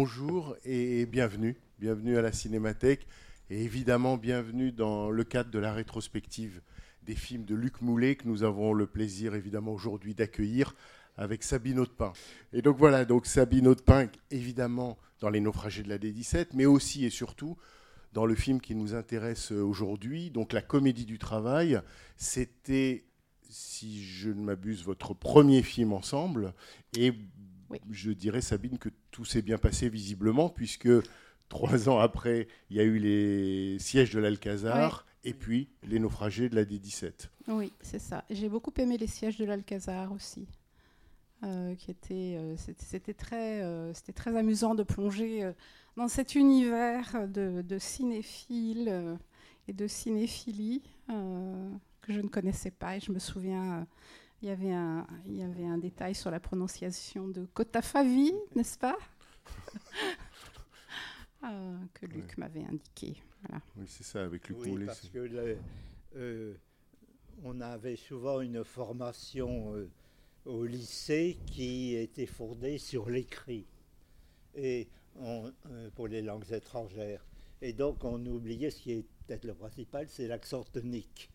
Bonjour et bienvenue, bienvenue à la Cinémathèque et évidemment bienvenue dans le cadre de la rétrospective des films de Luc Moulet que nous avons le plaisir évidemment aujourd'hui d'accueillir avec Sabine Audepin. Et donc voilà, donc Sabine Audepin, évidemment dans Les naufragés de la D17, mais aussi et surtout dans le film qui nous intéresse aujourd'hui, donc La comédie du travail. C'était, si je ne m'abuse, votre premier film ensemble. Et Oui. je dirais, Sabine, que tout s'est bien passé visiblement, puisque trois ans après, il y a eu les sièges de l'Alcazar. Et puis les naufragés de la D17. Oui, c'est ça. J'ai beaucoup aimé les sièges de l'Alcazar aussi. euh, qui était, euh, c'était, c'était très, euh, c'était très amusant de plonger dans cet univers de, de cinéphiles et de cinéphilie que je ne connaissais pas. Et je me souviens, il y avait un, il y avait un détail sur la prononciation de Kotafavi, n'est-ce pas? Euh, Que Luc m'avait indiqué. Voilà. Oui, c'est ça, avec Luc Oui, Moulet. parce que le- euh, on avait souvent une formation euh, au lycée qui était fondée sur l'écrit et on- euh, pour les langues étrangères. Et donc on oubliait ce qui est peut-être le principal, c'est l'accent tonique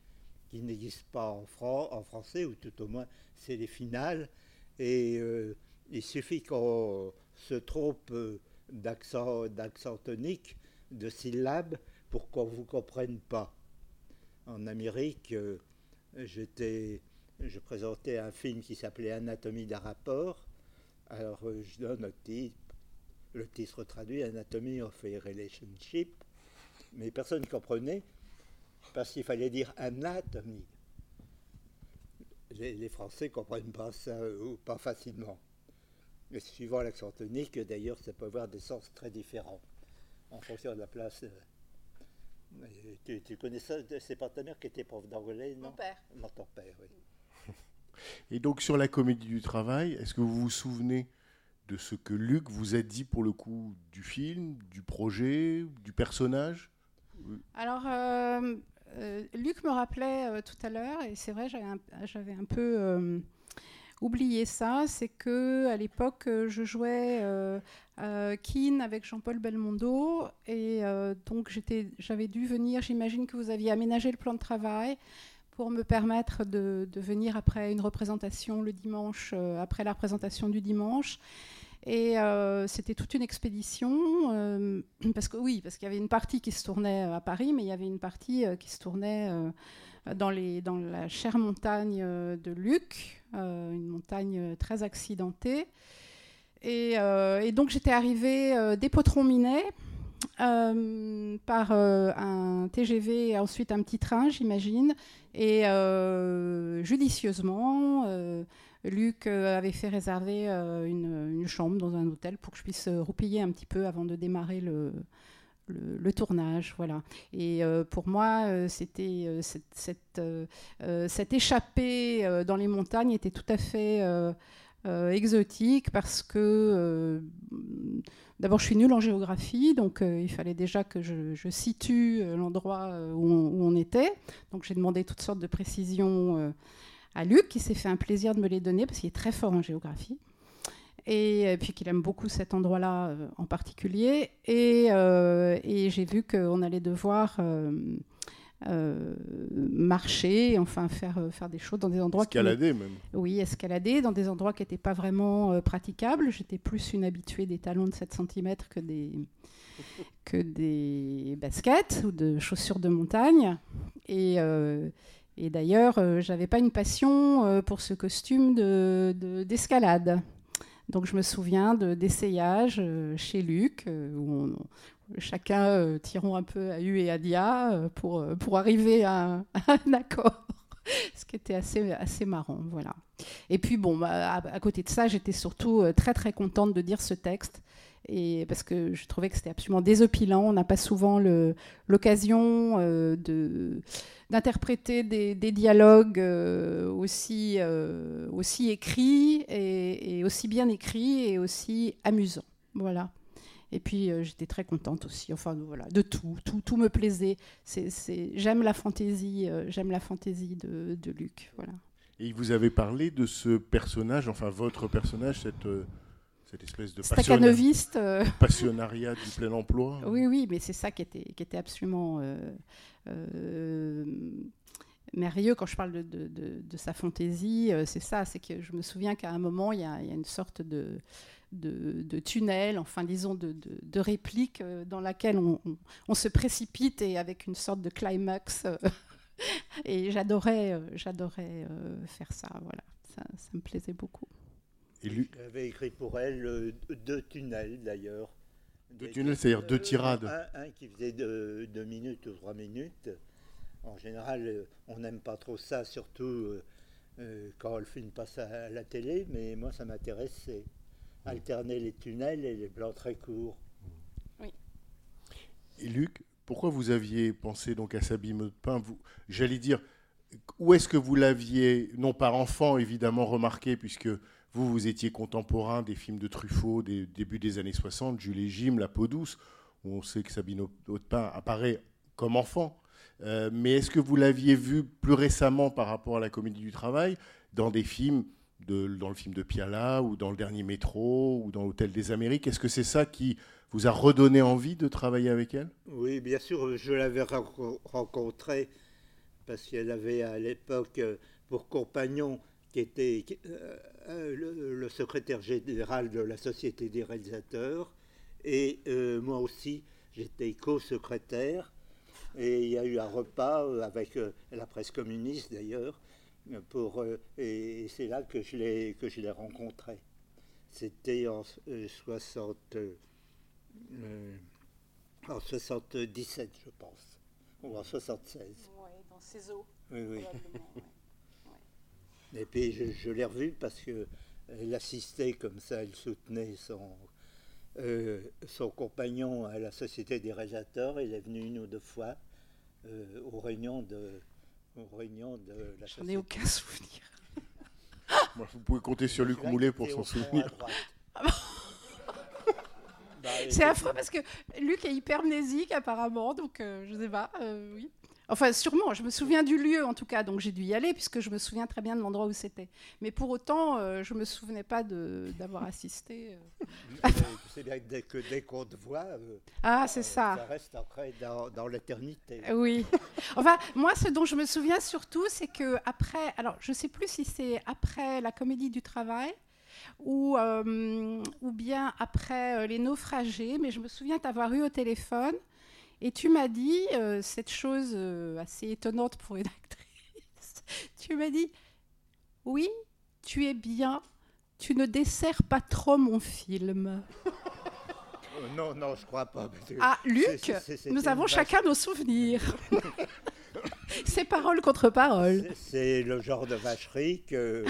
qui n'existe pas en, fran- en français, ou tout au moins c'est les finales. Et euh, il suffit qu'on se trompe euh, d'accent, tonique, de syllabes, pour qu'on ne vous comprenne pas. En Amérique, euh, j'étais, je présentais un film qui s'appelait Anatomie d'un rapport. Alors je donne le titre, le titre traduit Anatomy of a Relationship, mais personne ne comprenait parce qu'il fallait dire anatomie. Les, les Français ne comprennent pas ça ou pas facilement. Et suivant l'accent tonique, d'ailleurs, ça peut avoir des sens très différents en fonction de la place. euh. Et Tu, tu connais ça, de ces partenaires qui étaient profs d'anglais, non père. Non, ton père, oui. Et donc sur la comédie du travail, est-ce que vous vous souvenez de ce que Luc vous a dit pour le coup du film, du projet, du personnage? Alors, euh, euh, Luc me rappelait euh, tout à l'heure, et c'est vrai, j'avais un, peu euh, oublié ça, c'est que à l'époque, je jouais Keane avec Jean-Paul Belmondo, et donc j'avais dû venir, j'imagine que vous aviez aménagé le plan de travail pour me permettre de, de venir après une représentation le dimanche, après la représentation du dimanche. Et euh, c'était toute une expédition, euh, parce que oui, parce qu'il y avait une partie qui se tournait euh, à Paris, mais il y avait une partie qui se tournait dans, la chère montagne de Luc, une montagne très accidentée. Et, donc j'étais arrivée des Potrons-Minets euh, par un TGV et ensuite un petit train, j'imagine. Et judicieusement, Luc euh, avait fait réserver euh, une, chambre dans un hôtel pour que je puisse euh, roupiller un petit peu avant de démarrer le, tournage. Voilà. Et pour moi, c'était cette, échappée dans les montagnes était tout à fait exotique parce que d'abord je suis nulle en géographie, donc il fallait déjà que je, situe l'endroit où, on- était. Donc j'ai demandé toutes sortes de précisions à Luc, qui s'est fait un plaisir de me les donner parce qu'il est très fort en géographie. Et euh, puis qu'il aime beaucoup cet endroit-là euh, en particulier. Et, euh, et j'ai vu qu'on allait devoir euh, marcher, enfin faire, faire des choses dans des endroits qui Escalader même. oui, escalader dans des endroits qui n'étaient pas vraiment praticables. J'étais plus une habituée des talons de 7 cm que des, que des baskets ou de chaussures de montagne. Et, et d'ailleurs, euh, j'avais pas une passion euh, pour ce costume de- de- d'escalade. Donc je me souviens de- d'essayages euh, chez Luc, euh, où chacun tirant un peu à U et à Dia pour, pour arriver à, un accord. ce qui était assez, assez marrant. Voilà. Et puis, bon, bah, à, côté de ça, j'étais surtout très, très contente de dire ce texte. Et parce que je trouvais que c'était absolument désopilant. On n'a pas souvent l'occasion euh, de d'interpréter des, dialogues euh, aussi, euh, aussi écrits et, aussi bien écrits et aussi amusants. Voilà. Et puis j'étais très contente aussi. Enfin voilà, de tout, tout, tout me plaisait. J'aime la fantaisie, j'aime la fantaisie de, de Luc. Voilà. Et vous avez parlé de ce personnage, enfin votre personnage, cette, cette espèce de Staccanoviste. euh, passionnariat du plein emploi. Oui, oui, mais c'est ça qui était, qui était absolument euh, euh, merveilleux quand je parle de, de- de- de sa fantaisie. c'est ça, c'est que je me souviens qu'à un moment, il y a, il y a une sorte de, de, tunnel, enfin disons de, réplique dans laquelle on, on- on se précipite et avec une sorte de climax. et j'adorais, j'adorais faire ça. Voilà, ça, ça me plaisait beaucoup. Luc, J'avais écrit pour elle euh, deux tunnels d'ailleurs. Deux tunnels, c'est-à-dire deux euh, tirades. Un, un qui faisait deux, deux minutes ou trois minutes. En général, euh, on n'aime pas trop ça, surtout euh, euh, quand le film passe à la télé, mais moi ça m'intéressait. Alterner les tunnels et les plans très courts. et Luc, pourquoi vous aviez pensé donc à Sabine Maudepin vous, J'allais dire, où est-ce que vous l'aviez, non par enfant évidemment, remarqué, puisque vous, vous étiez contemporain des films de Truffaut des début des années 60, Jules et Jim, La peau douce, où on sait que Sabine Maudepin apparaît comme enfant. Euh, mais est-ce que vous l'aviez vu plus récemment par rapport à la comédie du travail dans des films, dans le film de Piala ou dans le dernier Métro ou dans l'Hôtel des Amériques? Est-ce que c'est ça qui vous a redonné envie de travailler avec elle? Oui, bien sûr, je l'avais renco- rencontrée parce qu'elle avait à l'époque euh, pour compagnon qui était qui- euh, euh, le, le secrétaire général de la Société des réalisateurs et euh, moi aussi j'étais co-secrétaire et il y a eu un repas avec euh, la presse communiste d'ailleurs pour et, et c'est là que je l'ai que je l'ai rencontrée. C'était en euh, 60 euh, euh, en 77, je pense. Ou en 76. dans ses eaux, Oui, oui. Et puis je, je l'ai revue parce que elle assistait comme ça, elle soutenait son, euh, son compagnon à la Société des réalisateurs. Il est venu une ou deux fois euh, aux réunions de, aux réunions de la J'en Société. ai aucun souvenir. Moi, Vous pouvez compter sur Luc Moulet pour à souvenir. droite. Bah, C'est affreux parce que Luc est hypermnésique apparemment, donc euh, je sais pas, euh, oui. Enfin, sûrement, je me souviens du lieu en tout cas, donc j'ai dû y aller puisque je me souviens très bien de l'endroit où c'était. Mais pour autant, euh, je me souvenais pas d'avoir assisté. euh. Euh, bien que dès que dès qu'on te voit, euh, Ah, c'est ça. ça reste ancré dans, dans l'éternité. Oui. Enfin, moi, ce dont je me souviens surtout, c'est que après, alors je sais plus si c'est après la comédie du travail ou, ou bien après les naufragés, mais je me souviens t'avoir eu au téléphone et tu m'as dit euh, cette chose euh, assez étonnante pour une actrice. tu m'as dit oui, tu es bien. Tu ne desserres pas trop mon film. Euh, non, non, je crois pas. Ah, Luc, nous avons vache- chacun nos souvenirs. C'est parole contre parole. C'est le genre de vacherie que.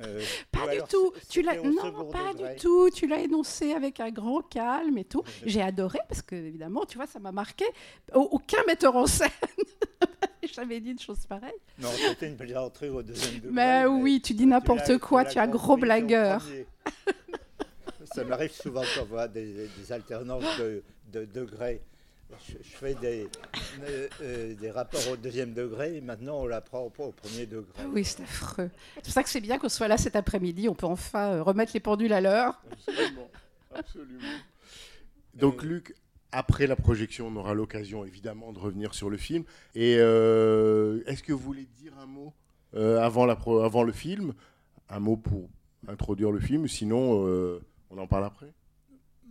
Euh, Pas du tout. Tu l'as non, pas du tout. Tu l'as énoncé avec un grand calme et tout. J'ai adoré parce que évidemment, tu vois, ça m'a marqué. Au- Aucun metteur en scène j'avais dit une chose pareille. Non, c'était une plaisanterie au deuxième degré. Mais oui, tu dis n'importe quoi, tu es un gros blagueur. Ça m'arrive souvent qu'on voit des, des alternances de, de degrés. Je, je fais des, euh, euh, des rapports au deuxième degré et maintenant on l'apprend au, au premier degré. Ah oui, c'est affreux. C'est pour ça que c'est bien qu'on soit là cet après-midi. On peut enfin euh, remettre les pendules à l'heure. Absolument. Absolument. Donc, Luc, après la projection, on aura l'occasion évidemment de revenir sur le film. Et euh, est-ce que vous voulez dire un mot euh, avant, la pro- avant le film? Un mot pour introduire le film Sinon, euh, on en parle après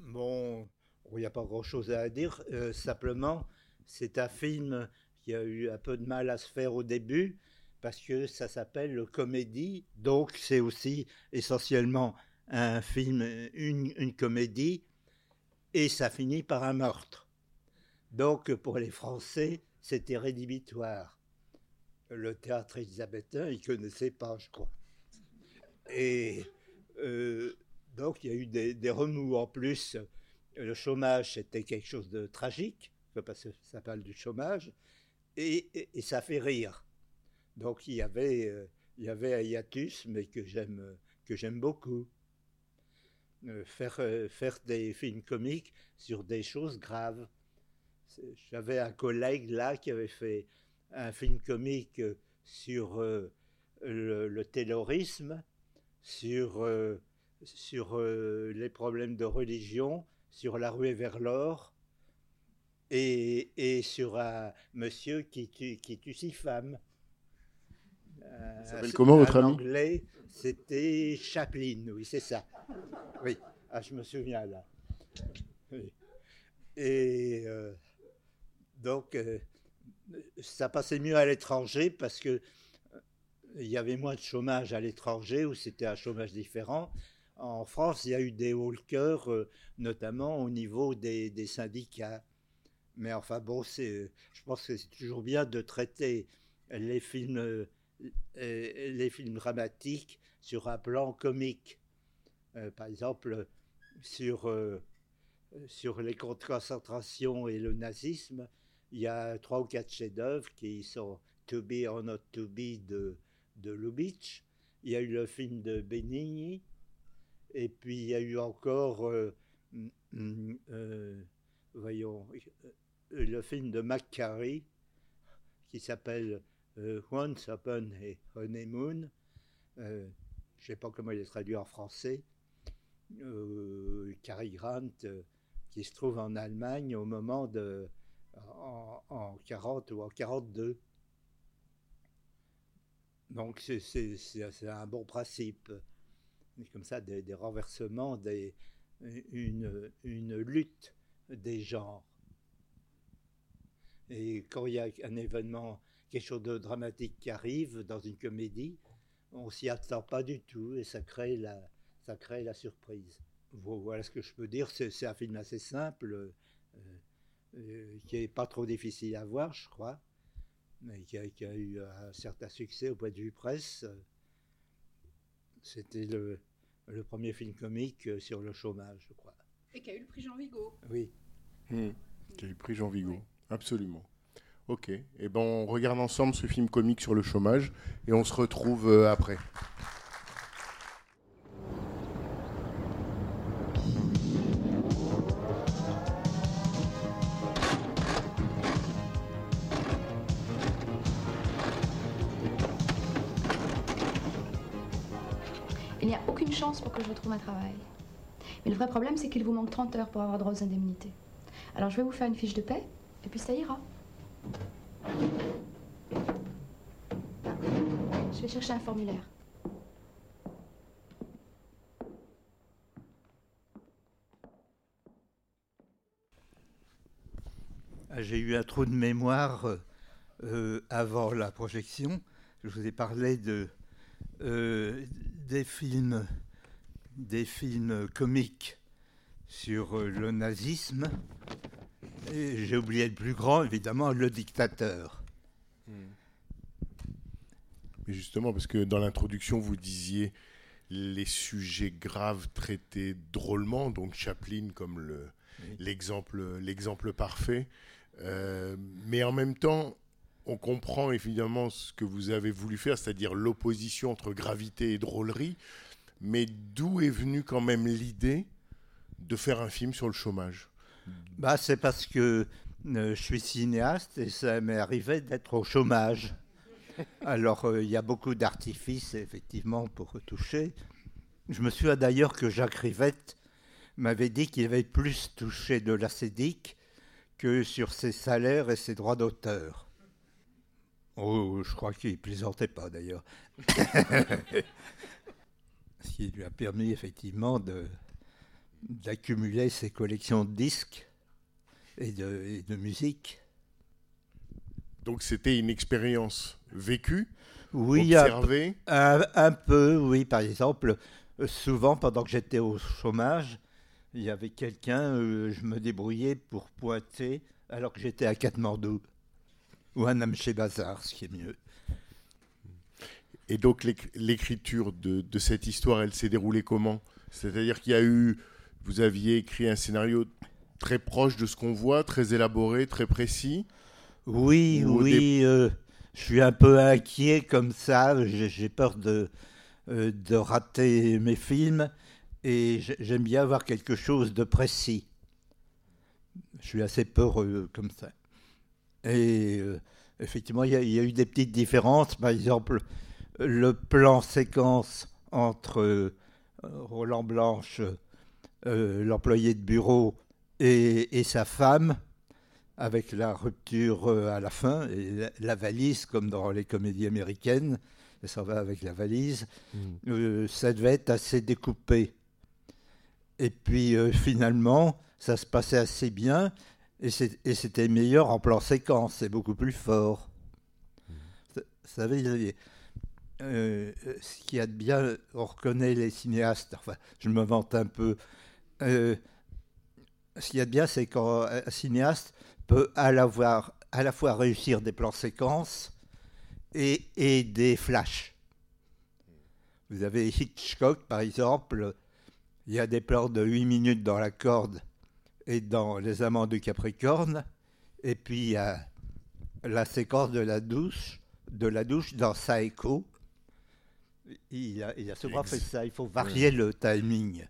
Bon, il n'y a pas grand-chose à dire. euh, simplement, c'est un film qui a eu un peu de mal à se faire au début parce que ça s'appelle le comédie. Donc, c'est aussi essentiellement un film, une, comédie, et ça finit par un meurtre. Donc, pour les Français, c'était rédhibitoire. le théâtre élisabétain, il ne connaissait pas, je crois. Et euh, donc, il y a eu des remous. En plus, le chômage, c'était quelque chose de tragique, parce que ça parle du chômage, et, ça fait rire. Donc, il y avait, euh, il y avait un hiatus, mais que j'aime, que j'aime beaucoup. Euh, faire, euh, faire des films comiques sur des choses graves. J'avais un collègue là qui avait fait un film comique sur le, le terrorisme, sur, sur les problèmes de religion, sur la ruée vers l'or, et, et sur un monsieur qui tue, qui tue six femmes. Euh, s'appelle comment, votre ami anglais, c'était Chaplin, oui, c'est ça. Oui, ah, je me souviens là. Oui. Et euh, donc, euh, ça passait mieux à l'étranger parce que euh, il y avait moins de chômage à l'étranger où c'était un chômage différent. En France, il y a eu des walkers, euh, notamment au niveau des, syndicats. Mais enfin bon, je pense que c'est toujours bien de traiter les films, euh, les films dramatiques sur un plan comique. Euh, par exemple, sur, euh, sur les camps de concentration et le nazisme, il y a trois ou quatre chefs-d'œuvre qui sont To Be or Not To Be de, de Lubitsch. Il y a eu le film de Benigni. Et puis il y a eu encore, euh, mm, mm, euh, voyons, euh, le film de McCarry qui s'appelle Once Upon a Honeymoon. Je ne sais pas comment il est traduit en français. Cary Grant, qui se trouve en Allemagne au moment de. en, en 40 ou en 42. Donc c'est un bon principe. Comme ça, des, renversements, des, une, une lutte des genres. Et quand il y a un événement, quelque chose de dramatique qui arrive dans une comédie, on s'y attend pas du tout et ça crée la, ça crée la surprise. Vo- Voilà ce que je peux dire. C'est un film assez simple, euh, euh, qui est pas trop difficile à voir, je crois, mais qui a, qui a eu un certain succès au point de vue presse. C'était le, le premier film comique euh, sur le chômage, je crois. Et qui a eu le prix Jean Vigo. Oui. Hmm. J'ai eu pris Jean Vigo. Absolument. Ok. Et ben on regarde ensemble ce film comique sur le chômage et on se retrouve euh, après. Problème, c'est qu'il vous manque 30 heures pour avoir droit aux indemnités. Alors je vais vous faire une fiche de paie, et puis ça ira. Je vais chercher un formulaire. Ah, J'ai eu un trou de mémoire euh, euh, avant la projection. Je vous ai parlé euh, des, films, des films comiques sur euh, le nazisme. Et j'ai oublié le plus grand, évidemment, le dictateur. Mais justement, parce que dans l'introduction, vous disiez les sujets graves traités drôlement, donc Chaplin comme le- Oui. l'exemple l'exemple parfait. Euh, mais en même temps, on comprend évidemment ce que vous avez voulu faire, c'est-à-dire l'opposition entre gravité et drôlerie. Mais d'où est venue quand même l'idée de faire un film sur le chômage Bah, c'est parce que euh, je suis cinéaste et ça m'est arrivé d'être au chômage. Alors, euh, il y a beaucoup d'artifices, effectivement, pour retoucher. Je me souviens d'ailleurs que Jacques Rivette m'avait dit qu'il avait plus touché de l'acédique que sur ses salaires et ses droits d'auteur. Oh, je crois qu'il plaisantait pas d'ailleurs. Ce qui lui a permis effectivement de, d'accumuler ses collections de disques et de, et de musique. Donc c'était une expérience vécue, Oui, observée. un- un peu, oui. Par exemple, euh, souvent pendant que j'étais au chômage, il y avait quelqu'un, euh, je me débrouillais pour pointer alors que j'étais à Katmandou ou à Namche Bazar, ce qui est mieux. Et donc l'éc- l'écriture de, de cette histoire, elle s'est déroulée comment? C'est-à-dire qu'il y a eu, vous aviez écrit un scénario très proche de ce qu'on voit, très élaboré, très précis. Oui, Ou oui, euh, je suis un peu inquiet comme ça. J'ai peur de, euh, de rater mes films et j'ai- j'aime bien avoir quelque chose de précis. Je suis assez peureux comme ça. Et euh, effectivement, il y, a- il y a eu des petites différences. Par exemple, le plan séquence entre Roland Blanche, euh, l'employé de bureau, et, et sa femme avec la rupture euh, à la fin, et la, la valise, comme dans les comédies américaines, ça va avec la valise, euh, ça devait être assez découpé. Et puis euh, finalement, ça se passait assez bien, et c'était meilleur en plan séquence, c'est beaucoup plus fort. Vous savez, euh, ce qu'il y a de bien, on reconnaît les cinéastes, enfin, je me vante un peu. Euh, ce qu'il y a de bien, c'est qu'un un cinéaste peut à la, voir- à la fois réussir des plans séquences et, et des flashs. Vous avez Hitchcock, par exemple, il y a des plans de 8 minutes dans la corde et dans Les Amants du Capricorne, et puis il y a la séquence de la douche, de la douche dans Psycho. Il a, il a souvent Ex- fait ça, il faut varier le timing.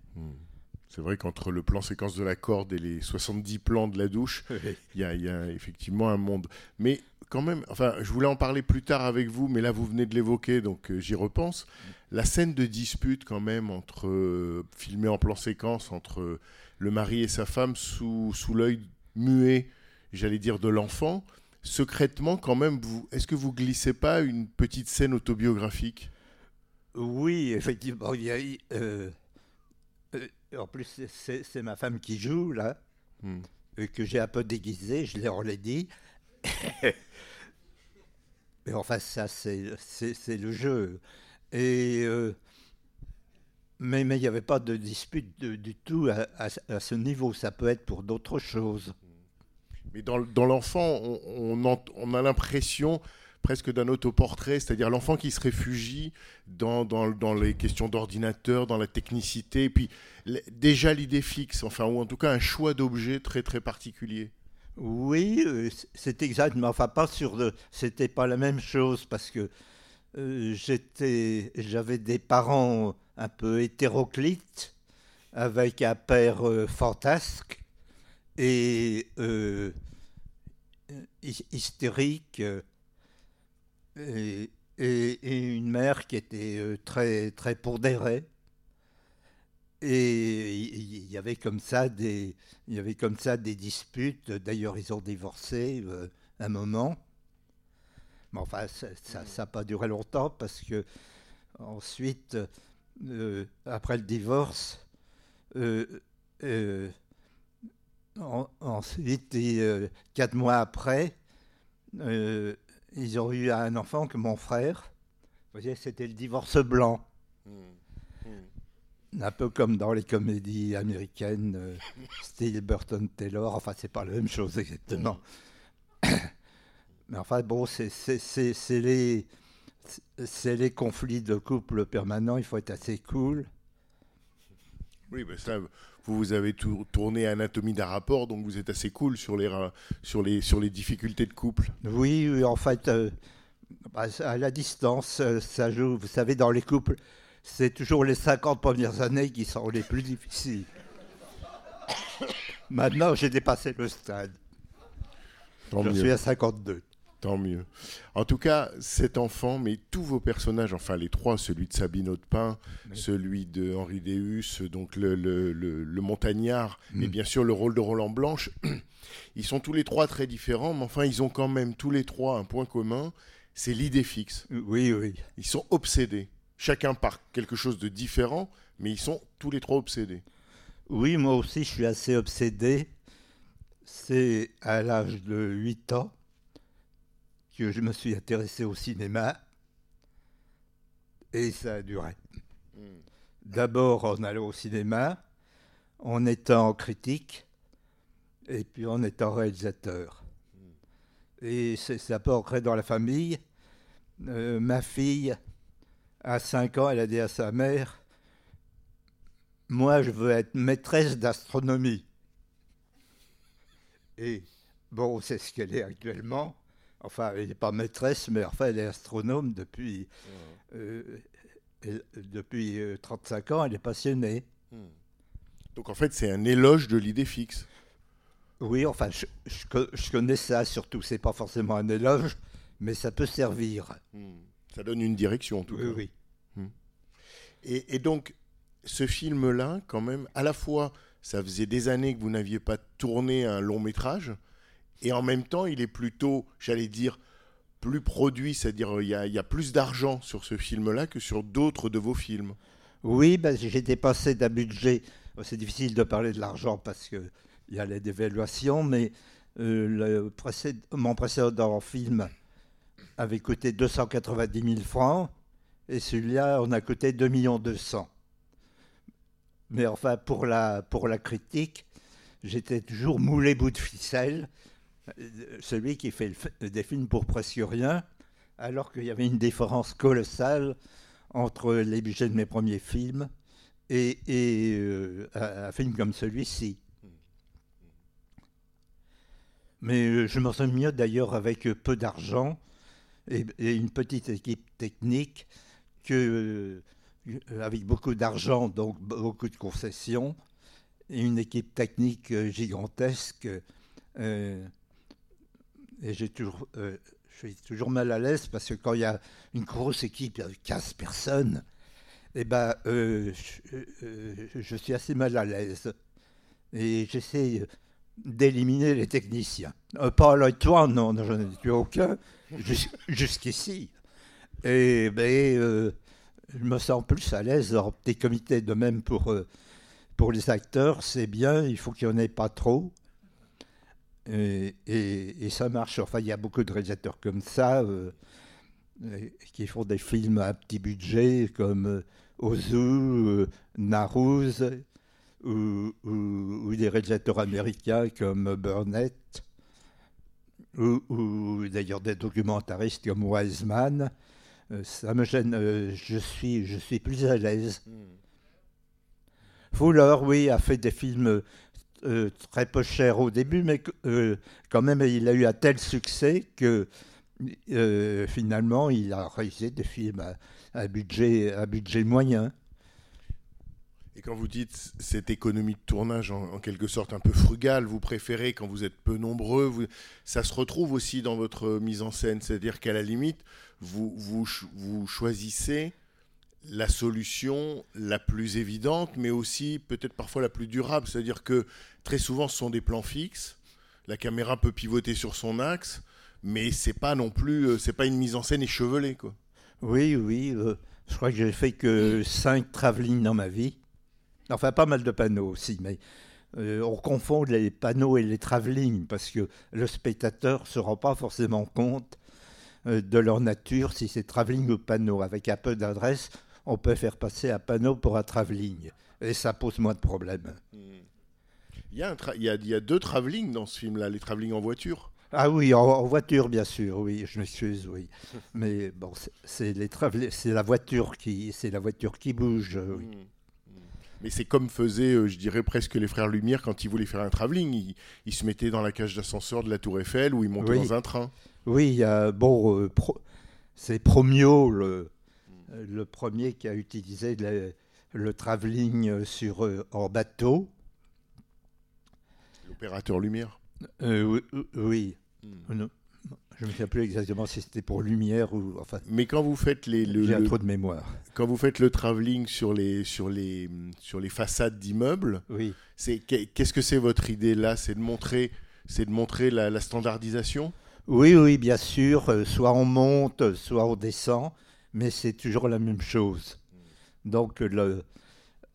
C'est vrai qu'entre le plan séquence de la corde et les 70 plans de la douche, il y, a- il y a effectivement un monde. Mais quand même, enfin, je voulais en parler plus tard avec vous, mais là, vous venez de l'évoquer, donc euh, j'y repense. La scène de dispute, quand même, entre euh, filmée en plan séquence entre euh, le mari et sa femme sous, sous l'œil muet, j'allais dire, de l'enfant. Secrètement, quand même, est-ce que vous glissez pas une petite scène autobiographique? Oui, effectivement, il y a en plus, c'est- ma femme qui joue, là, Hmm. et que j'ai un peu déguisé, je l'ai enlaidi. Mais enfin, ça, c'est le jeu. Et, euh, mais mais il n'y avait pas de dispute de- du tout à, à- à ce niveau. Ça peut être pour d'autres choses. Mais dans, dans l'enfant, on, on ent- on a l'impression presque d'un autoportrait, c'est-à-dire l'enfant qui se réfugie dans, les questions d'ordinateur, dans la technicité, et puis déjà l'idée fixe, enfin, ou en tout cas un choix d'objet très très particulier. Oui, euh, c'est exact, mais enfin pas sur le. C'était pas la même chose parce que euh, j'avais des parents un peu hétéroclites avec un père euh, fantasque et hy- hystérique et, une mère qui était euh, très très pondérée. Et il y avait comme ça des, il y avait comme ça des disputes. D'ailleurs, ils ont divorcé euh, un moment. Mais enfin, ça n'a pas duré longtemps parce que ensuite, euh, après le divorce, en- ensuite, et, quatre mois après, ils ont eu un enfant que mon frère. Vous voyez, c'était le divorce blanc. Un peu comme dans les comédies américaines, euh, style Burton Taylor. Enfin, c'est pas la même chose exactement. Mais enfin, bon, c'est les, les conflits de couple permanents. Il faut être assez cool. Oui, ben ça, vous, vous avez tout, tourné Anatomie d'un rapport, donc vous êtes assez cool sur les, sur les, sur les difficultés de couple. Oui, oui, en fait, euh, bah, à la distance, euh, ça joue. Vous savez, dans les couples, c'est toujours les 50 premières années qui sont les plus difficiles. Maintenant, j'ai dépassé le stade. Tant Je mieux. suis à 52. Tant mieux. En tout cas, cet enfant, mais tous vos personnages, enfin les trois, celui de Sabine Audepin, Oui. celui de Henri Deus, donc le, le- le- le montagnard, Mm. et bien sûr le rôle de Roland Blanche, ils sont tous les trois très différents, mais enfin ils ont quand même tous les trois un point commun, c'est l'idée fixe. Oui, oui. Ils sont obsédés, chacun par quelque chose de différent, mais ils sont tous les trois obsédés. Oui, moi aussi, je suis assez obsédé. C'est à l'âge de 8 ans que je me suis intéressé au cinéma. Et ça a duré. D'abord en allant au cinéma, en étant critique, et puis en étant réalisateur. Et c'est peu ancré dans la famille. Euh, ma fille à 5 ans, elle a dit à sa mère Moi, je veux être maîtresse d'astronomie. Et bon, c'est ce qu'elle est actuellement. Enfin, elle n'est pas maîtresse, mais enfin, elle est astronome depuis, euh, elle- depuis euh, 35 ans. Elle est passionnée. Donc en fait, c'est un éloge de l'idée fixe. Oui, enfin, je, je co- je connais ça surtout. C'est pas forcément un éloge, mais ça peut servir. Ça donne une direction en tout Oui, cas. oui. Et, et donc, ce film-là, quand même, à la fois, ça faisait des années que vous n'aviez pas tourné un long métrage, et en même temps, il est plutôt, j'allais dire, plus produit, c'est-à-dire il y a, il y a plus d'argent sur ce film-là que sur d'autres de vos films. Oui, ben, j'ai dépassé d'un budget. C'est difficile de parler de l'argent parce qu'il y a les dévaluations, mais euh, mon précédent film avait coûté 290 000 francs et celui-là, on a coûté 2 200 Mais enfin, pour la, critique, j'étais toujours moulé bout de ficelle, euh, celui qui fait des films pour presque rien, alors qu'il y avait une différence colossale entre les budgets de mes premiers films et, euh, un, film comme celui-ci. Mais euh, je m'en sors mieux d'ailleurs avec euh, peu d'argent et, une petite équipe technique que euh, avec beaucoup d'argent, donc beaucoup de concessions, et une équipe technique euh, gigantesque. euh, et j'ai toujours, euh, je suis toujours mal à l'aise parce que quand il y a une grosse équipe avec 15 personnes, eh ben, euh, je, euh, je suis assez mal à l'aise. Et j'essaie d'éliminer les techniciens. Pas avec toi, non, j'en ai tué aucun, jus- jusqu'ici. Et ben, je me sens plus à l'aise dans des comités de même pour, pour les acteurs, c'est bien, il faut qu'il n'y en ait pas trop. Et, et- et ça marche. Enfin, il y a beaucoup de réalisateurs comme ça euh, qui font des films à petit budget comme euh, Ozu, euh, Naruse ou, ou- ou des réalisateurs américains comme Burnett ou, ou d'ailleurs des documentaristes comme Wiseman. Euh, ça me gêne. je, suis, je suis plus à l'aise. Fuller, oui, a fait des films euh, très peu chers au début, mais euh, quand même, il a eu un tel succès que euh, finalement, il a réalisé des films à, budget, à budget moyen. Et quand vous dites cette économie de tournage en, quelque sorte un peu frugale, vous préférez quand vous êtes peu nombreux, ça se retrouve aussi dans votre mise en scène, c'est-à-dire qu'à la limite, vous, vous, vous choisissez la solution la plus évidente, mais aussi peut-être parfois la plus durable, c'est-à-dire que très souvent ce sont des plans fixes, la caméra peut pivoter sur son axe, mais c'est pas non plus, euh, c'est pas une mise en scène échevelée, quoi. Oui, oui. euh, je crois que j'ai fait que cinq travelling dans ma vie. Enfin, pas mal de panneaux aussi, mais euh, on confond les panneaux et les travelling parce que le spectateur ne se rend pas forcément compte euh, de leur nature si c'est travelling ou panneau. Avec un peu d'adresse, on peut faire passer un panneau pour un travelling et ça pose moins de problèmes. Il y a, un tra- il y a, il y a deux travelling dans ce film-là, les travelling en voiture. Ah oui, en, en voiture, bien sûr, oui, je m'excuse, oui. Mais bon, c'est- la voiture qui, c'est la voiture qui bouge, oui. Mais c'est comme faisaient, euh, je dirais, presque les frères Lumière quand ils voulaient faire un travelling. Ils, ils se mettaient dans la cage d'ascenseur de la Tour Eiffel ou ils montaient Oui. dans un train. Oui, bon, euh, Pro- c'est Promio, le, le premier qui a utilisé le, le travelling sur, euh, en bateau. Lumière. Euh, oui, euh, oui. Non, je ne me souviens plus exactement si c'était pour lumière ou. Enfin, Mais quand vous faites les, le, j'ai le- trou de mémoire. quand vous faites le travelling sur les, sur les, sur les façades d'immeubles, Oui. c'est qu'est- qu'est-ce que c'est votre idée là? C'est de montrer, c'est de montrer la, la standardisation? Oui, oui, bien sûr. euh, Soit on monte, soit on descend, mais c'est toujours la même chose. Donc, le,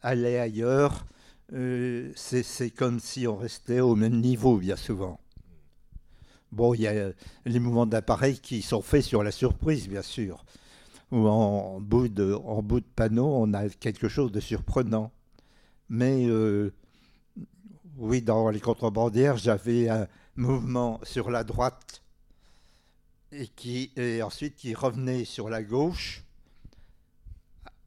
aller ailleurs, euh, c'est comme si on restait au même niveau, bien souvent. Bon, il y a euh, les mouvements d'appareil qui sont faits sur la surprise, bien sûr. Ou en bout de, en bout de panneau, on a quelque chose de surprenant. Mais euh, oui, dans les contrebandières, j'avais un mouvement sur la droite et qui et ensuite qui revenait sur la gauche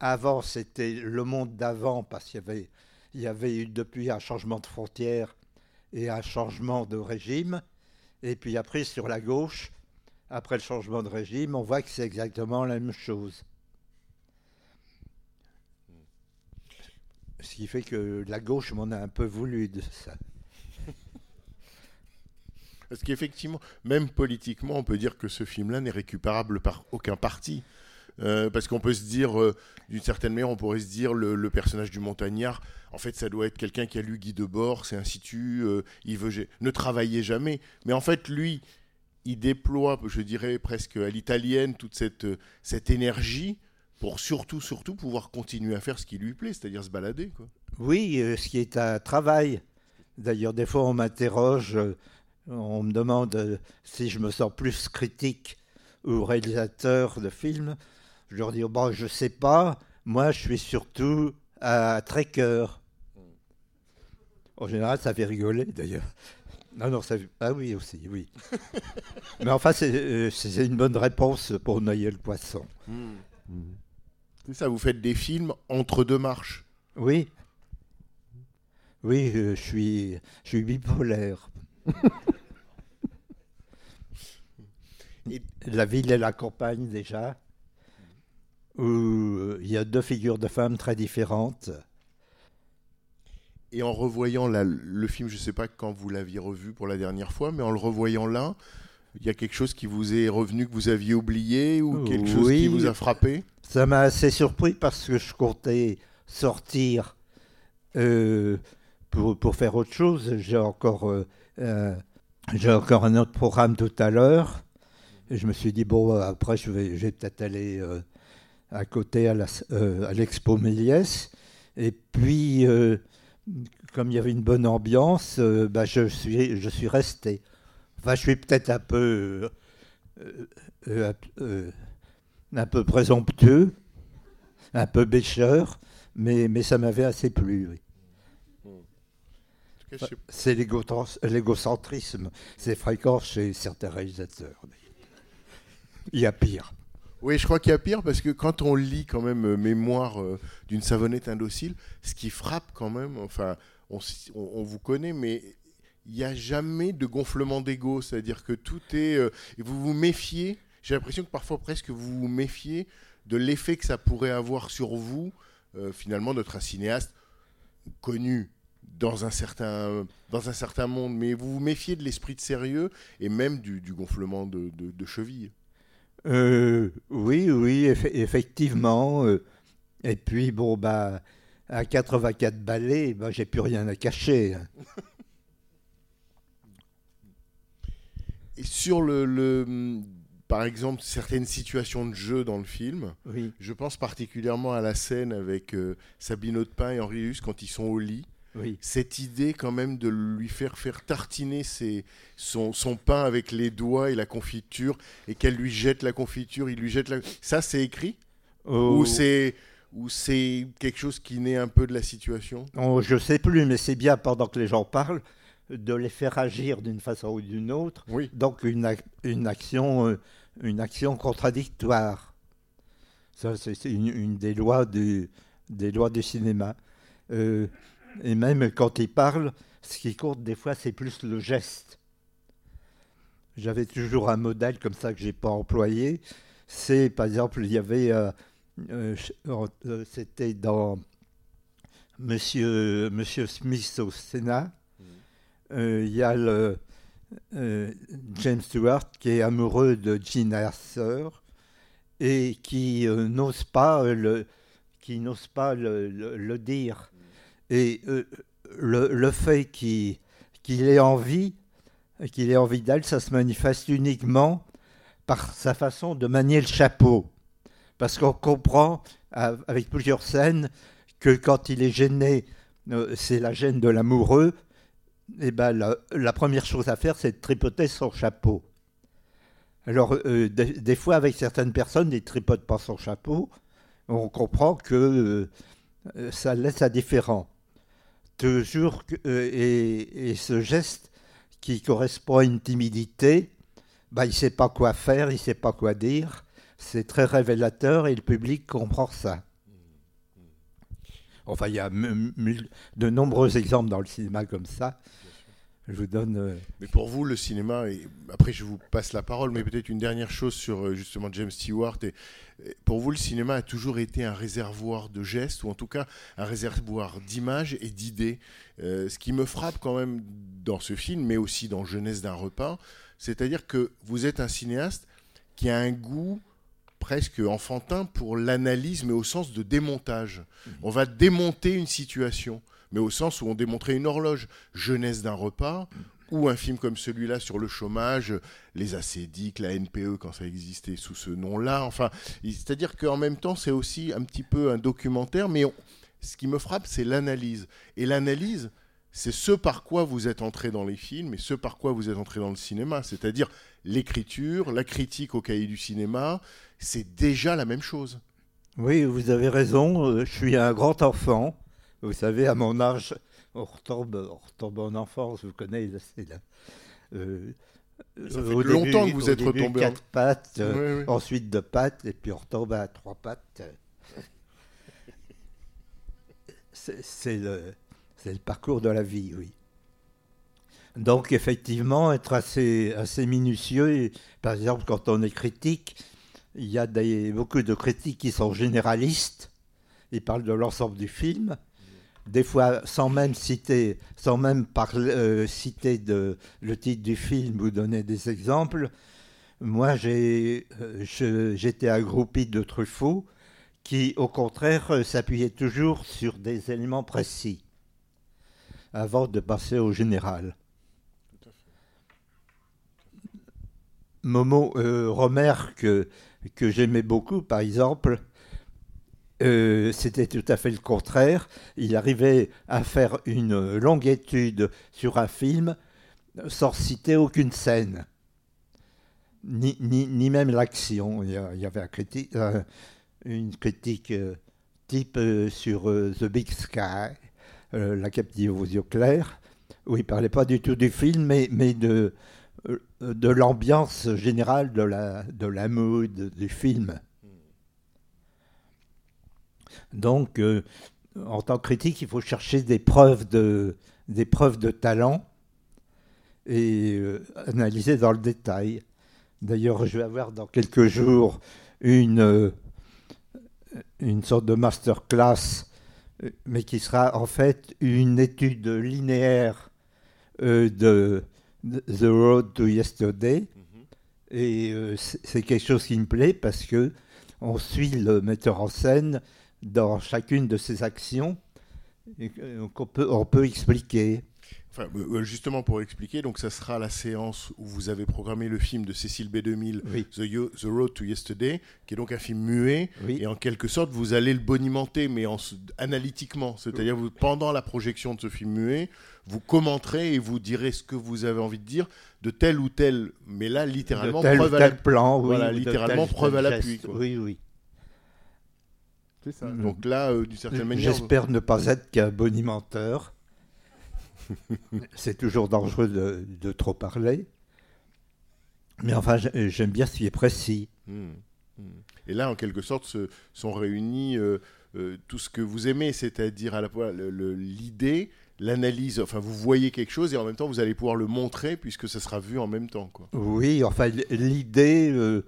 avant, c'était le monde d'avant, parce qu'il y avait, il y avait eu depuis un changement de frontière et un changement de régime. Et puis après, sur la gauche, après le changement de régime, on voit que c'est exactement la même chose. Ce qui fait que la gauche m'en a un peu voulu de ça. Parce qu'effectivement, même politiquement, on peut dire que ce film-là n'est récupérable par aucun parti. Euh, parce qu'on peut se dire, euh, d'une certaine manière, on pourrait se dire, le, le personnage du montagnard, en fait, ça doit être quelqu'un qui a lu Guy Debord, c'est ainsi suite, euh, il veut ne travailler jamais. Mais en fait, lui, il déploie, je dirais presque à l'italienne, toute cette, énergie pour surtout, surtout pouvoir continuer à faire ce qui lui plaît, c'est-à-dire se balader. Oui, ce qui est un travail. D'ailleurs, des fois, on m'interroge, on me demande si je me sens plus critique ou réalisateur de films. Je leur dis, bon, je sais pas, moi, je suis surtout un trekker. En général, ça fait rigoler, d'ailleurs. Non, non, ça... Ah oui, aussi, oui. Mais enfin, c'est euh, c'est une bonne réponse pour noyer le poisson. C'est ça, vous faites des films entre deux marches. Oui. Oui, je suis, je suis bipolaire. Et- La ville et la campagne déjà, où euh, il y a deux figures de femmes très différentes. Et en revoyant la- le film, je ne sais pas quand vous l'aviez revu pour la dernière fois, mais en le revoyant là, il y a quelque chose qui vous est revenu, que vous aviez oublié, ou quelque chose qui vous a frappé? Ça m'a assez surpris parce que je comptais sortir euh, pour, pour faire autre chose. J'ai encore, euh, euh, j'ai encore un autre programme tout à l'heure. Je me suis dit, bon, après, je vais, je vais peut-être aller à côté à euh, à l'expo Méliès. Et puis, euh, comme il y avait une bonne ambiance, euh, bah, je, suis, je suis resté. Enfin, je suis peut-être un peu. un peu présomptueux, un peu bêcheur, mais, mais ça m'avait assez plu. oui. C'est l'égo- l'égocentrisme, c'est fréquent chez certains réalisateurs. Il y a pire. Oui, je crois qu'il y a pire parce que quand on lit quand même euh, Mémoire euh, d'une savonnette indocile, ce qui frappe quand même, enfin, on, on- vous connaît, mais il n'y a jamais de gonflement d'ego, c'est-à-dire que tout est... euh, vous vous méfiez, j'ai l'impression que parfois presque vous vous méfiez de l'effet que ça pourrait avoir sur vous, finalement, d'être un cinéaste connu dans un certain, dans un certain monde, mais vous vous méfiez de l'esprit de sérieux et même du, gonflement de cheville. Euh, oui, oui, eff- effectivement. euh, et puis, bon, bah, à 84 ballets, bah, j'ai plus rien à cacher. hein. Et sur le, le, hum, par exemple, certaines situations de jeu dans le film, Oui, je pense particulièrement à la scène avec euh, Sabine Audepin et Henri Hus quand ils sont au lit. Oui. Cette idée quand même de lui faire faire tartiner ses, son, son pain avec les doigts et la confiture et qu'elle lui jette la confiture, il lui jette la... Ça, c'est écrit? Oh, Ou c'est ou c'est quelque chose qui naît un peu de la situation? Oh, je sais plus, mais c'est bien pendant que les gens parlent de les faire agir d'une façon ou d'une autre. Oui. Donc une, ac- une, action, euh, une action contradictoire. Ça, c'est c'est une, une des, lois du, des lois du cinéma. Euh, et même quand il parle, ce qui compte des fois, c'est plus le geste. J'avais toujours un modèle comme ça que j'ai pas employé. C'est, par exemple, il y avait... euh, euh, euh, C'était dans Monsieur, Monsieur Smith au Sénat. Euh, Il y a le, James Stewart qui est amoureux de Jean Arthur et qui n'ose pas le qui n'ose pas le, le- le dire et euh, le, fait qu'il qu'il ait envie qu'il ait envie d'elle ça se manifeste uniquement par sa façon de manier le chapeau parce qu'on comprend avec plusieurs scènes que quand il est gêné euh, c'est la gêne de l'amoureux eh ben, la, première chose à faire, c'est de tripoter son chapeau. Alors, euh, des, fois, avec certaines personnes, ils ne tripotent pas son chapeau. On comprend que ça laisse indifférent. Euh, et, ce geste qui correspond à une timidité, bah, il ne sait pas quoi faire, il ne sait pas quoi dire. C'est très révélateur et le public comprend ça. Enfin, il y a de nombreux exemples dans le cinéma comme ça. Je vous donne. euh, Mais pour vous, le cinéma, et après je vous passe la parole, mais peut-être une dernière chose sur euh, justement James Stewart. Et, pour vous, le cinéma a toujours été un réservoir de gestes, ou en tout cas un réservoir d'images et d'idées. Euh, ce qui me frappe quand même dans ce film, mais aussi dans Jeunesse d'un repas, c'est-à-dire que vous êtes un cinéaste qui a un goût presque enfantin pour l'analyse, mais au sens de démontage. On va démonter une situation, mais au sens où on démontrait une horloge. Jeunesse d'un repas, ou un film comme celui-là sur le chômage, les acédiques, la NPE quand ça existait sous ce nom-là. Enfin, c'est-à-dire qu'en même temps, c'est aussi un petit peu un documentaire, mais ce qui me frappe, c'est l'analyse. Et l'analyse, c'est ce par quoi vous êtes entré dans les films et ce par quoi vous êtes entré dans le cinéma. C'est-à-dire l'écriture, la critique au cahier du cinéma, c'est déjà la même chose. Oui, vous avez raison. euh, Je suis un grand enfant. Vous savez, à mon âge, on retombe, on retombe en enfance. Vous connaissez, c'est là. Euh, Ça fait au longtemps que vous êtes début, retombé en- quatre pattes, euh, Oui, oui. ensuite deux pattes, et puis on retombe à trois pattes. C'est le, le parcours de la vie, oui. Donc effectivement, être assez, assez minutieux, et, par exemple quand on est critique, il y a des, beaucoup de critiques qui sont généralistes, ils parlent de l'ensemble du film, des fois sans même citer, sans même parler, euh, citer le titre du film ou donner des exemples. Moi, euh, j'étais un groupie de Truffaut qui, au contraire, euh, s'appuyait toujours sur des éléments précis avant de passer au général. Momo euh, Romer, que, que j'aimais beaucoup, par exemple, euh, c'était tout à fait le contraire. Il arrivait à faire une longue étude sur un film sans citer aucune scène, ni, ni, ni même l'action. Il y avait critique, euh, une critique euh, type sur The Big Sky, La captive aux yeux clairs, où il parlait pas du tout du film, mais, mais de, de l'ambiance générale de la, de la mood du film. Donc, euh, en tant que critique, il faut chercher des preuves de, des preuves de talent et euh, analyser dans le détail. D'ailleurs, je vais avoir dans quelques jours une, euh, une sorte de masterclass, mais qui sera en fait une étude linéaire euh, de, de The Road to Yesterday. Et euh, c'est c'est quelque chose qui me plaît parce que on suit le metteur en scène dans chacune de ses actions et que- donc on peut, on peut expliquer. Enfin, euh, justement pour expliquer, donc ça sera la séance où vous avez programmé le film de Cécile B2000, Oui. The, Yo- The Road to Yesterday, qui est donc un film muet, Oui. et en quelque sorte vous allez le bonimenter, mais en, analytiquement, c'est-à-dire pendant la projection de ce film muet, vous commenterez et vous direz ce que vous avez envie de dire de tel ou tel, mais là littéralement de tel ou preuve à tel la- plan, oui, Voilà, ou de littéralement tel- preuve à l'appui. Oui, oui. C'est ça. Donc là, euh, d'une certaine manière, J'espère ne pas être qu'un bonimenteur. C'est toujours dangereux de, de trop parler. Mais enfin, j'ai- j'aime bien ce qui est précis. Hmm, hmm. Et là, en quelque sorte, se sont réunis euh, euh, tout ce que vous aimez, c'est-à-dire à la fois l'idée, l'analyse. Enfin, vous voyez quelque chose et en même temps, vous allez pouvoir le montrer puisque ça sera vu en même temps. Quoi. Oui, enfin, l'idée, euh,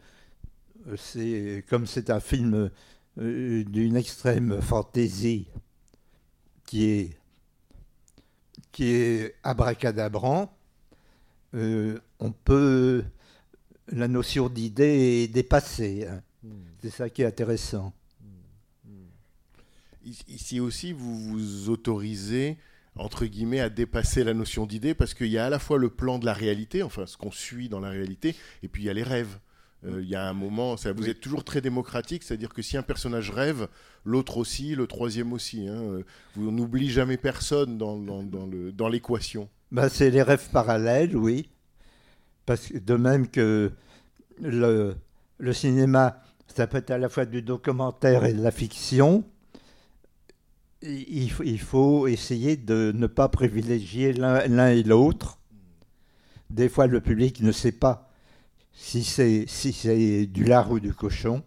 c'est comme c'est un film euh, d'une extrême fantaisie qui est, qui est abracadabrant, euh, on peut. La notion d'idée est dépassée. hein. C'est ça qui est intéressant. Ici- Ici aussi, vous vous autorisez entre guillemets à dépasser la notion d'idée parce qu'il y a à la fois le plan de la réalité, enfin ce qu'on suit dans la réalité, et puis il y a les rêves. Euh, Il y a un moment, ça, vous Oui. êtes toujours très démocratique, c'est-à-dire que si un personnage rêve, l'autre aussi, le troisième aussi. hein. Euh, Vous n'oubliez jamais personne dans, dans, dans le- dans l'équation. Ben, c'est les rêves parallèles, oui. Parce que de même que le, le cinéma, ça peut être à la fois du documentaire et de la fiction, il, il faut- essayer de ne pas privilégier l'un et l'autre. Des fois, le public ne sait pas si c'est si du lard ou du cochon.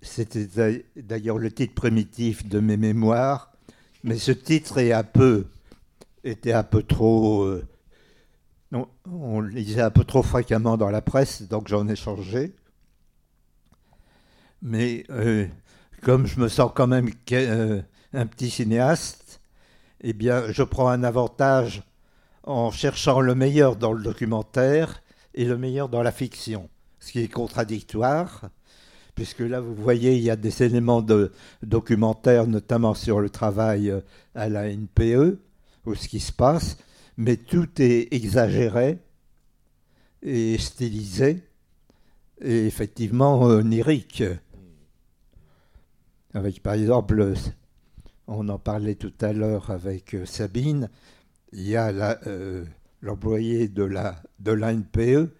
C'était d'a- d'ailleurs le titre primitif de mes mémoires, mais ce titre était un peu trop. euh, on le lisait un peu trop fréquemment dans la presse, donc j'en ai changé. Mais euh, comme je me sens quand même euh, un petit cinéaste, eh bien, je prends un avantage en cherchant le meilleur dans le documentaire et le meilleur dans la fiction, ce qui est contradictoire, puisque là, vous voyez, il y a des éléments de documentaire, notamment sur le travail euh, à la NPE, ou ce qui se passe, mais tout est exagéré et stylisé, et effectivement onirique. Avec, par exemple, on en parlait tout à l'heure avec euh, Sabine, il y a la, euh, l'employé de la de l'ANPE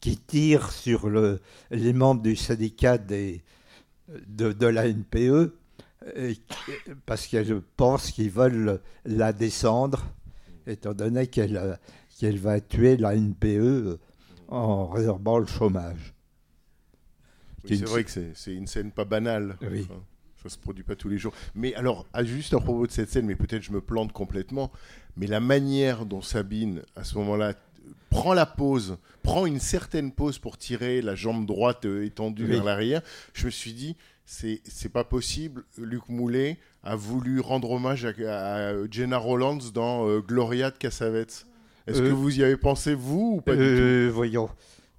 qui tire sur le, les membres du syndicat des, de, de l'ANPE et- parce qu'elle pense qu'ils veulent la descendre, étant donné qu'elle euh, va tuer l'ANPE en résorbant le chômage. Oui, c'est vrai que c'est c'est une scène pas banale. Oui. Enfin, ça se produit pas tous les jours. Mais alors, à- juste à propos de cette scène, mais peut-être je me plante complètement, mais la manière dont Sabine, à ce moment-là, prend la pause, prend une certaine pause pour tirer la jambe droite euh, étendue Oui. vers l'arrière, je me suis dit, c'est c'est pas possible. Luc Moulet a voulu rendre hommage à, à Jenna Rollins dans euh, Gloria de Cassavetes. Est-ce Euh, que vous y avez pensé, vous, ou pas du tout? voyons.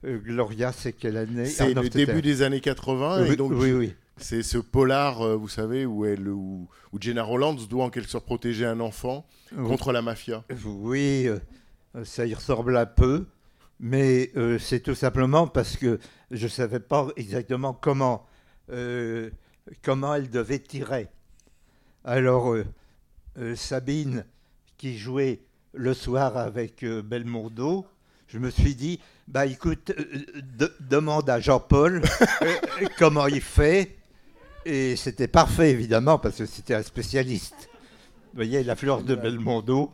Gloria, c'est quelle année? C'est Ah, non, le début des années 80, Oui, et donc oui, oui. C'est ce polar, euh, vous savez, où, elle, où, où Jenna Rollins doit en quelque sorte protéger un enfant contre la mafia. Oui, euh, ça y ressemble un peu, mais euh, c'est tout simplement parce que je ne savais pas exactement comment, euh, comment elle devait tirer. Alors, euh, Sabine, qui jouait le soir avec Belmondo, je me suis dit, bah écoute, euh, de- demande à Jean-Paul euh, comment il fait. Et c'était parfait, évidemment, parce que c'était un spécialiste. Vous voyez, la fleur de Belmondo.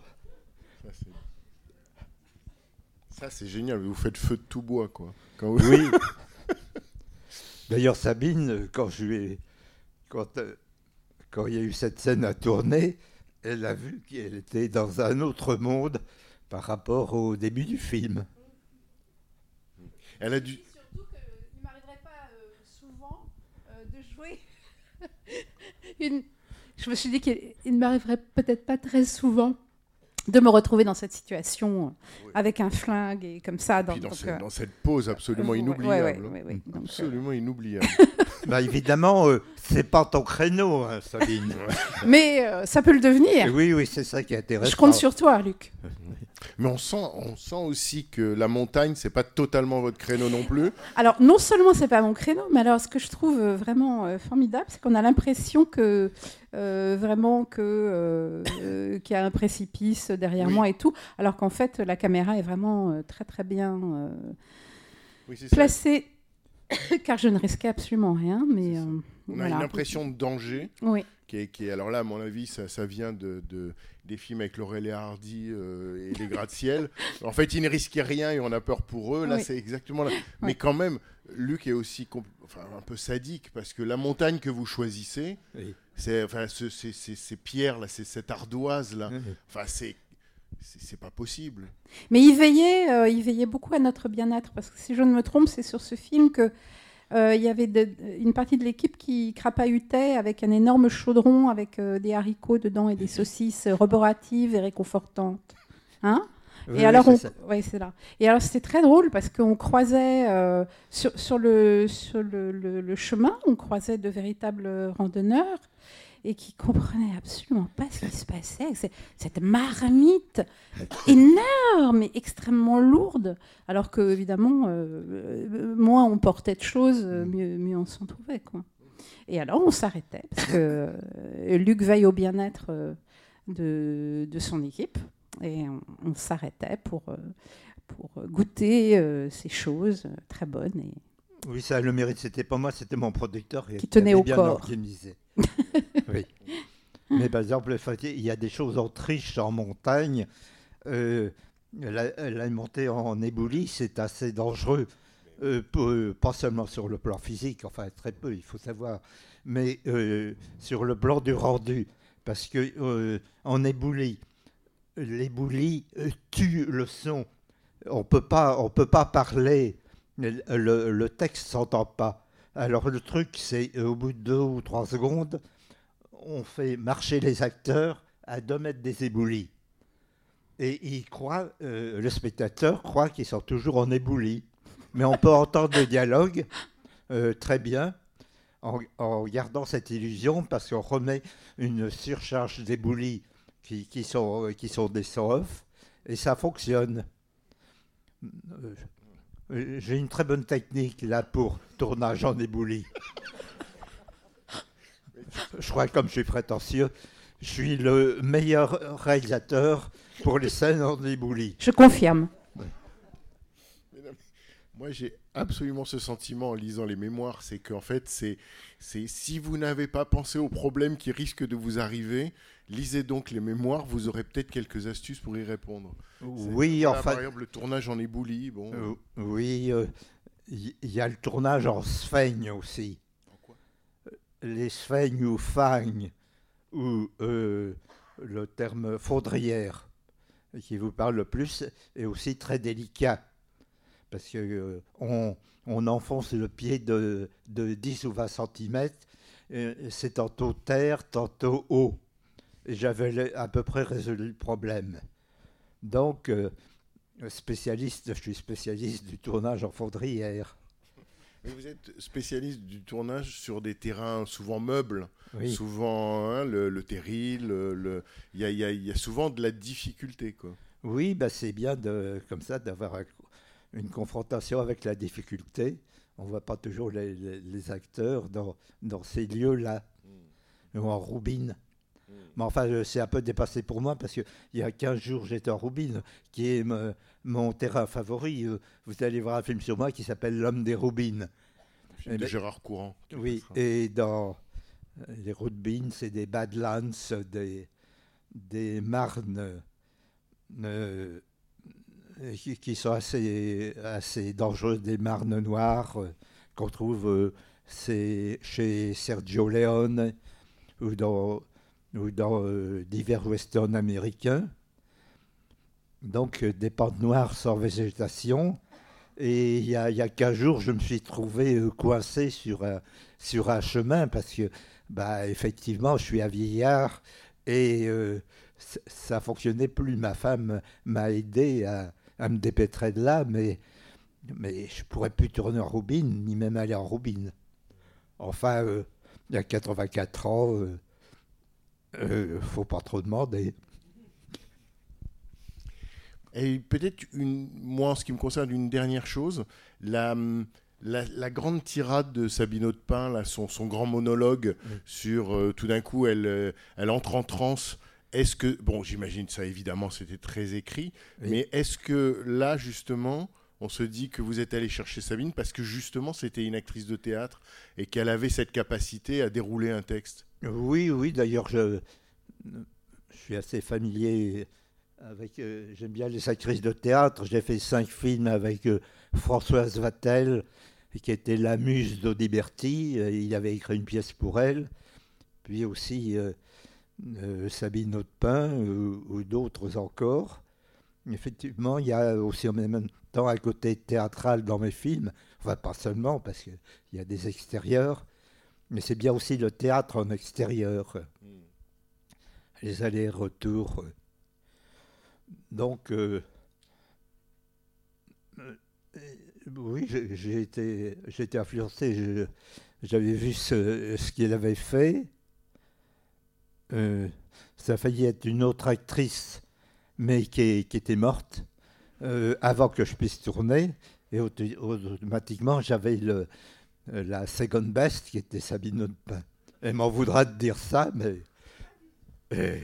Ça, c'est- génial. Vous faites feu de tout bois, quoi. Quand vous- Oui. D'ailleurs, Sabine, quand je lui ai- quand, euh, quand il y a eu cette scène à tourner, elle a vu qu'elle était dans un autre monde par rapport au début du film. Elle a dû. Surtout qu'il ne m'arriverait pas euh, souvent euh, de jouer une... Je me suis dit qu'il il ne m'arriverait peut-être pas très souvent de me retrouver dans cette situation euh, Oui. avec un flingue et comme ça. Dans, Puis dans, donc, ce- euh, dans cette pause absolument euh, inoubliable. ouais, ouais, ouais, donc, euh, Absolument inoubliable. Bah, évidemment, euh, c'est pas ton créneau, hein, Sabine. mais euh, ça peut le devenir. oui, oui, c'est ça qui est intéressant. Je compte sur toi, Luc. Mais on sent, on sent aussi que la montagne, c'est pas totalement votre créneau non plus. Alors, non seulement c'est pas mon créneau, mais alors ce que je trouve euh, vraiment euh, formidable, c'est qu'on a l'impression que euh, vraiment que euh, qu'il y a un précipice derrière Oui. moi et tout, alors qu'en fait la caméra est vraiment très très bien euh, Oui, ça. car je ne risquais absolument rien. Mais euh, On a une impression de danger. Oui. Qui est, qui est- alors là, à mon avis, ça, ça vient de, de- des films avec Laurel et Hardy euh, et les gratte-ciel. En fait, ils ne risquaient rien et on a peur pour eux. Là, Oui. c'est exactement là. Mais quand même, Luc est aussi enfin, un peu sadique parce que la montagne que vous choisissez, Oui. c'est enfin, ce- ces- ces ces pierres là, c'est cette ardoise là. Oui. Enfin, c'est c'est pas possible. Mais il veillait, euh, il veillait beaucoup à notre bien-être, parce que si je ne me trompe, c'est sur ce film que euh, il y avait de- une partie de l'équipe qui crapahutait avec un énorme chaudron avec euh, des haricots dedans et des saucisses reboratives et réconfortantes. Hein? Oui, et oui, alors, on... ouais, c'est là. Et alors, c'était très drôle parce qu'on croisait euh, sur, sur le, sur le, le- le chemin, on croisait de véritables randonneurs et qui comprenaient absolument pas ce qui se passait. cette- marmite énorme et extrêmement lourde, alors que évidemment, euh, euh, moins on portait de choses, euh, mieux, mieux on s'en trouvait, quoi. Et alors, on s'arrêtait parce que euh, Luc veille au bien-être euh, de, de son équipe et on, on s'arrêtait pour, pour goûter ces choses très bonnes. Et... Oui, ça a le mérite. C'était pas moi, c'était mon producteur Qui tenait avait au bien corps. organisé. oui. Mais par exemple, il y a des choses en triche en montagne. Euh, la, montée en éboulis, c'est assez dangereux. euh, peu- pas seulement sur le plan physique, enfin très peu, il faut savoir, mais euh, sur le plan du rendu, parce que euh, en éboulis, l'éboulis euh, tue le son. On peut pas, on peut pas parler, le, le- texte s'entend pas. Alors le truc, c'est euh, au bout de deux ou trois secondes, on fait marcher les acteurs à deux mètres des éboulis. Et il croit, euh, le spectateur croit qu'ils sont toujours en éboulis. Mais on peut entendre le dialogue euh, très bien en, gardant cette illusion parce qu'on remet une surcharge d'éboulis qui, euh, sont des off et ça fonctionne. Euh, J'ai une très bonne technique là pour tournage en éboulis. Je crois que comme je suis prétentieux, je suis le meilleur réalisateur pour les scènes en éboulis. Je confirme. Moi, j'ai absolument ce sentiment en lisant les mémoires, c'est qu'en fait, c'est, c'est si vous n'avez pas pensé aux problèmes qui risquent de vous arriver, lisez donc les mémoires, vous aurez peut-être quelques astuces pour y répondre. Oui, enfin, Par exemple, le tournage en éboulis, bon. Euh, oui, euh, il y, y a le tournage en sphaigne aussi. Les sphaigne ou fagne, ou euh, le terme faudrière, qui vous parle le plus, est aussi très délicat. Parce que euh, on, on enfonce le pied de, de 10 ou 20 cm, c'est tantôt terre, tantôt eau. J'avais à peu près résolu le problème. Donc, euh, spécialiste, je suis spécialiste du tournage en fondrière. Mais vous êtes spécialiste du tournage sur des terrains souvent meubles, Oui. souvent hein, le, le terril, le- le- il y, a, il y a- il y a souvent de la difficulté. Quoi. Oui, bah c'est bien de, comme ça d'avoir un- une confrontation avec la difficulté. On ne voit pas toujours les, les- les acteurs dans, dans ces lieux-là, ou en roubine. Mais enfin, c'est un peu dépassé pour moi parce qu'il y a 15 jours, j'étais en roubine, qui est me- mon terrain favori. Euh, Vous allez voir un film sur moi qui s'appelle L'homme des roubines. Film Eh de ben- Gérard Courant. Oui, et dans euh, les roubines, c'est des badlands, des, des marnes euh, qui, qui sont assez, assez dangereuses, des marnes noires euh, qu'on trouve euh, c'est chez Sergio Leone ou dans, ou dans euh, divers westerns américains. Donc euh, des pentes noires sans végétation. Et il y a, y a 15 jours, je me suis trouvé euh, coincé sur un, sur un chemin parce que, bah, effectivement, je suis un vieillard et ça fonctionnait plus. Ma femme m'a aidé à, à me dépêtrer de là, mais, mais je pourrais plus tourner en roubine, ni même aller en roubine. Enfin, il y a 84 ans, euh, faut pas trop demander. Et peut-être, une, moi, en ce qui me concerne, une dernière chose, la, la, la grande tirade de Sabine Audepin, là, son, son grand monologue Oui. sur euh, tout d'un coup, elle, euh, elle entre en transe. Est-ce que, bon, j'imagine ça évidemment, c'était très écrit, Oui. mais est-ce que là, justement, on se dit que vous êtes allé chercher Sabine parce que justement, c'était une actrice de théâtre et qu'elle avait cette capacité à dérouler un texte? Oui, oui, d'ailleurs, je, suis assez familier avec. euh, J'aime bien les actrices de théâtre. J'ai fait cinq films avec euh, Françoise Vatel, qui était la muse d'Audiberti. Euh, Il avait écrit une pièce pour elle. Puis aussi Sabine Audepin euh, ou d'autres encore. Effectivement, il y a aussi en même temps un côté théâtral dans mes films. Enfin, pas seulement, parce qu'il y a des extérieurs. Mais c'est bien aussi le théâtre en extérieur, les allers-retours. Donc, euh, euh, oui, j'ai été, j'ai été influencé. J'avais vu ce, ce qu'il avait fait. Euh, ça a failli être une autre actrice, mais qui, était morte euh, avant que je puisse tourner. Et auto- automatiquement, j'avais le, la second best qui était Sabine Audepin. Elle m'en voudra de dire ça, mais euh,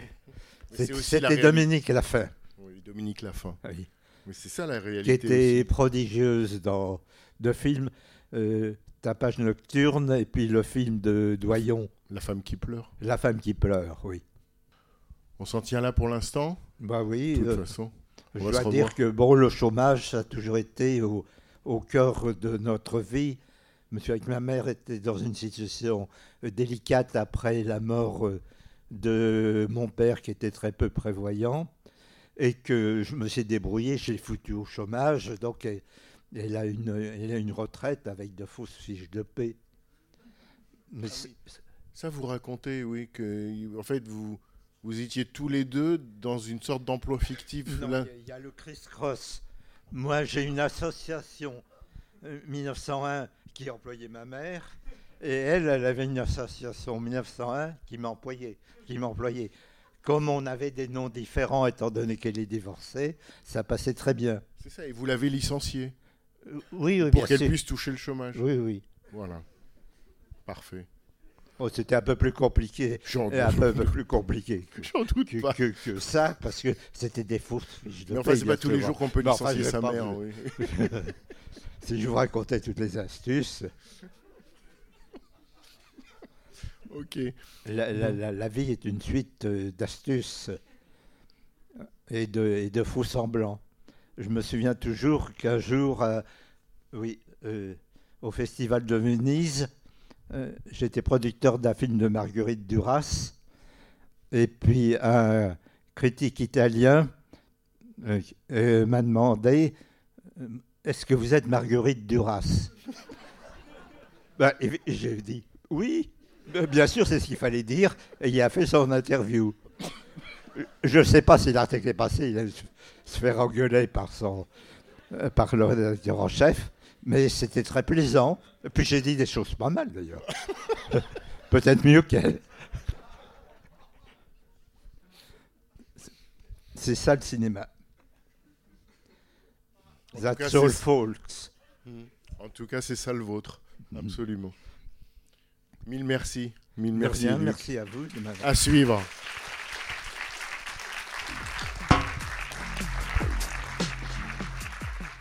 la c'était. Dominique Lafin, Oui, Dominique Lafin. oui, Mais c'est ça la qui réalité. était aussi. prodigieuse dans deux films, euh, Tapage nocturne et puis le film de Doyon, La femme qui pleure. La femme qui pleure, oui. On s'en tient là pour l'instant Bah De oui, toute euh, façon. on je dois dire que bon, le chômage, ça a toujours été au, au cœur de notre vie. Monsieur, avec ma mère était dans une situation euh, délicate après la mort euh, de mon père qui était très peu prévoyant et que je me suis débrouillé, j'ai foutu au chômage, donc elle, elle a, une, elle a une retraite avec de fausses fiches de paix. Mais Ah Ça, vous racontez, oui, que en fait, vous, vous étiez tous les deux dans une sorte d'emploi fictif. Là. il y a- il y, a le criss-cross. Moi, j'ai une association euh, 1901 qui employait ma mère, et elle, elle avait une association 1901 qui m'employait. Qui m'employait. Comme on avait des noms différents, étant donné qu'elle est divorcée, ça passait très bien. C'est ça, et vous l'avez licenciée Oui, oui, pour qu'elle puisse toucher le chômage. Oui, oui. Voilà. Parfait. Oh, C'était un peu plus compliqué. Un peu, doute, plus compliqué que, j'en doute que- pas. que- que ça, parce que c'était des fausses fiches de Mais enfin, c'est pas tous les jours qu'on peut licencier sa mère. oui. Si je vous racontais toutes les astuces, Ok. la, la- la- la vie est une suite euh, d'astuces et de, et de faux semblants. Je me souviens toujours qu'un jour, euh, oui, euh, au Festival de Venise, euh, j'étais producteur d'un film de Marguerite Duras, et puis un critique italien euh, m'a demandé euh, Est-ce que vous êtes Marguerite Duras? Ben, J'ai dit Oui, bien sûr, c'est ce qu'il fallait dire, et il a fait son interview. Je ne sais pas si l'article est passé, il a dû se faire engueuler par, son, par le rédacteur en chef, mais c'était très plaisant. Et puis j'ai dit des choses pas mal d'ailleurs. Peut-être mieux qu'elle. C'est ça le cinéma. En That's cas, all, folks. En tout cas, c'est ça le vôtre. Mhm. Absolument. Mille merci. Mille Merci, à vous. de À suivre.